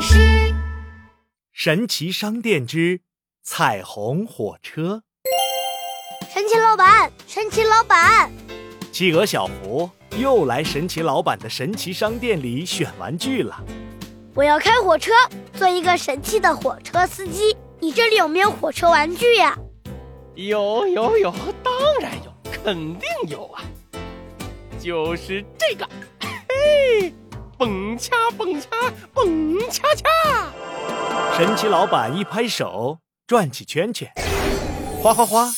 师。神奇商店之彩虹火车。神奇老板，神奇老板，企鹅小福又来神奇老板的神奇商店里选玩具了。我要开火车，做一个神奇的火车司机。你这里有没有火车玩具呀？有有有，当然有，肯定有啊！就是这个，嘿，蹦恰蹦恰蹦恰恰！神奇老板一拍手，转起圈圈，哗哗哗，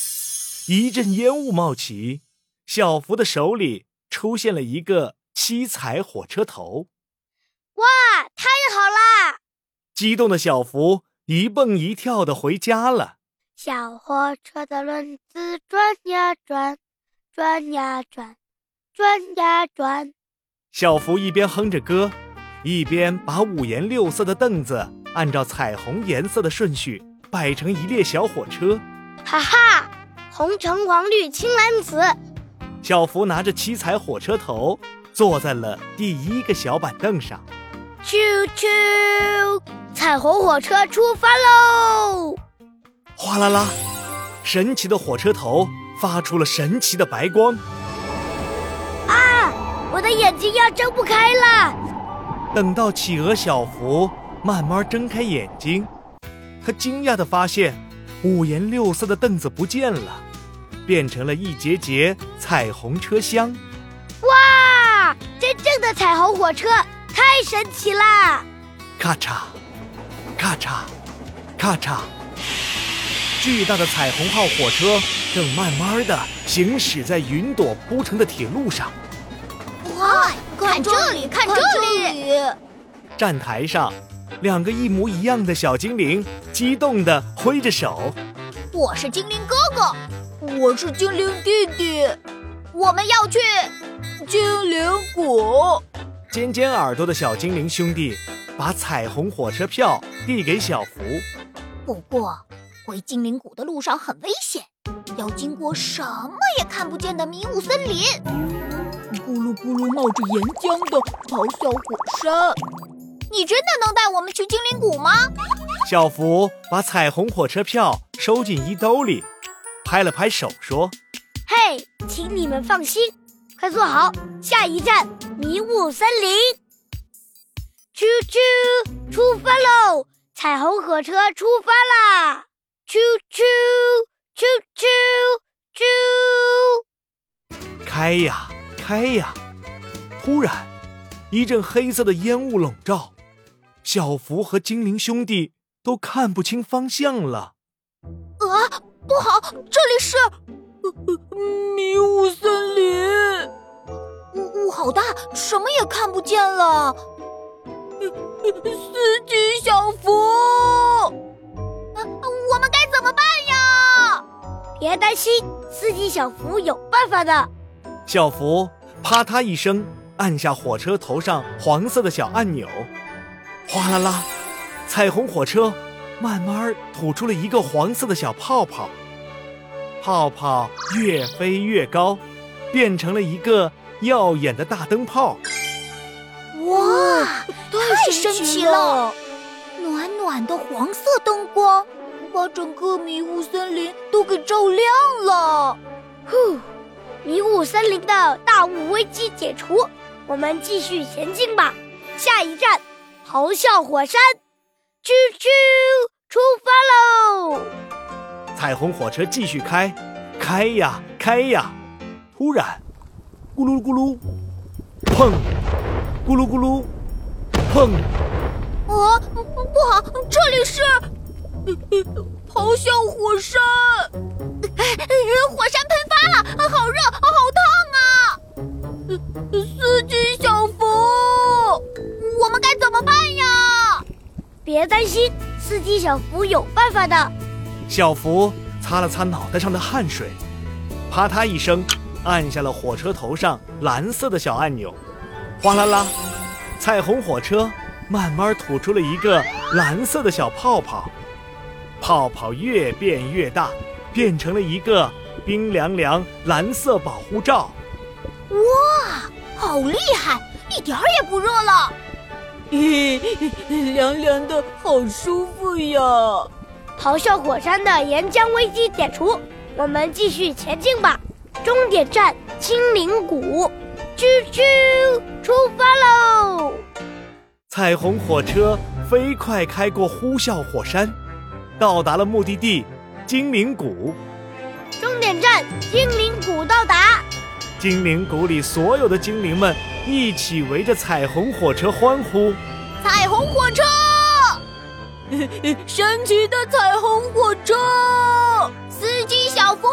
一阵烟雾冒起。小福的手里出现了一个七彩火车头。哇，太好啦！激动的小福一蹦一跳的回家了。小火车的轮子转呀转，转呀转，转呀转。小福一边哼着歌，一边把五颜六色的凳子按照彩虹颜色的顺序摆成一列小火车。哈哈，红橙黄绿青蓝紫。小福拿着七彩火车头，坐在了第一个小板凳上。啾啾，彩虹火车出发喽！哗啦啦，神奇的火车头发出了神奇的白光。啊，我的眼睛要睁不开了！等到企鹅小福慢慢睁开眼睛，他惊讶地发现，五颜六色的凳子不见了，变成了一节节彩虹车厢。哇，真正的彩虹火车，太神奇啦！咔嚓，咔嚓，咔嚓。巨大的彩虹号火车正慢慢的行驶在云朵铺成的铁路上。哇，看这里，看这里！站台上，两个一模一样的小精灵激动地挥着手。我是精灵哥哥，我是精灵弟弟，我们要去精灵谷。尖尖耳朵的小精灵兄弟把彩虹火车票递给小福。不过。回精灵谷的路上很危险，要经过什么也看不见的迷雾森林。咕噜咕噜冒着岩浆的咆哮火山。你真的能带我们去精灵谷吗？小福把彩虹火车票收进衣兜里，拍了拍手说：“嘿，请你们放心，快坐好，下一站迷雾森林。啾啾，出发喽！彩虹火车出发啦！”啾啾啾啾啾！开呀开呀！突然，一阵黑色的烟雾笼罩，小福和精灵兄弟都看不清方向了。啊，不好！这里是迷雾森林，雾雾好大，什么也看不见了。司机小福。别担心，司机小福有办法的。小福啪嗒一声按下火车头上黄色的小按钮，哗啦啦，彩虹火车慢慢吐出了一个黄色的小泡泡，泡泡越飞越高，变成了一个耀眼的大灯泡。哇，太神奇了！暖暖的黄色灯光。把整个迷雾森林都给照亮了。呼，迷雾森林的大雾危机解除，我们继续前进吧。下一站，咆哮火山，啾啾，出发喽！彩虹火车继续开，开呀开呀。突然，咕噜咕噜，砰！咕噜咕噜，砰！啊，不好，这里是。咆哮火山！火山喷发了，好热，好烫啊！司机小福，我们该怎么办呀？别担心，司机小福有办法的。小福擦了擦脑袋上的汗水，啪嗒一声按下了火车头上蓝色的小按钮，哗啦啦，彩虹火车慢慢吐出了一个蓝色的小泡泡。泡泡越变越大，变成了一个冰凉凉蓝色保护罩。哇，好厉害，一点儿也不热了。咦，凉凉的，好舒服呀！咆哮火山的岩浆危机解除，我们继续前进吧。终点站精灵谷，啾啾，出发喽！彩虹火车飞快开过呼啸火山，到达了目的地精灵谷。终点站精灵谷到达，精灵谷里所有的精灵们一起围着彩虹火车欢呼。彩虹火车，神奇的彩虹火车，司机小福，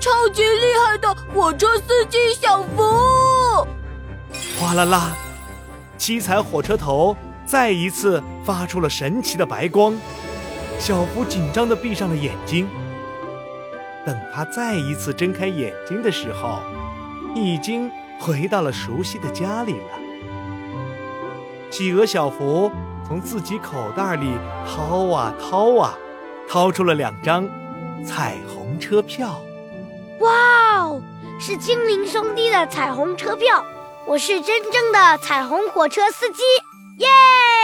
超级厉害的火车司机小福！哗啦啦，七彩火车头再一次发出了神奇的白光。小福紧张地闭上了眼睛。等他再一次睁开眼睛的时候，已经回到了熟悉的家里了。企鹅小福从自己口袋里掏啊掏啊，掏出了两张彩虹车票。哇哦，是精灵兄弟的彩虹车票！我是真正的彩虹火车司机，耶！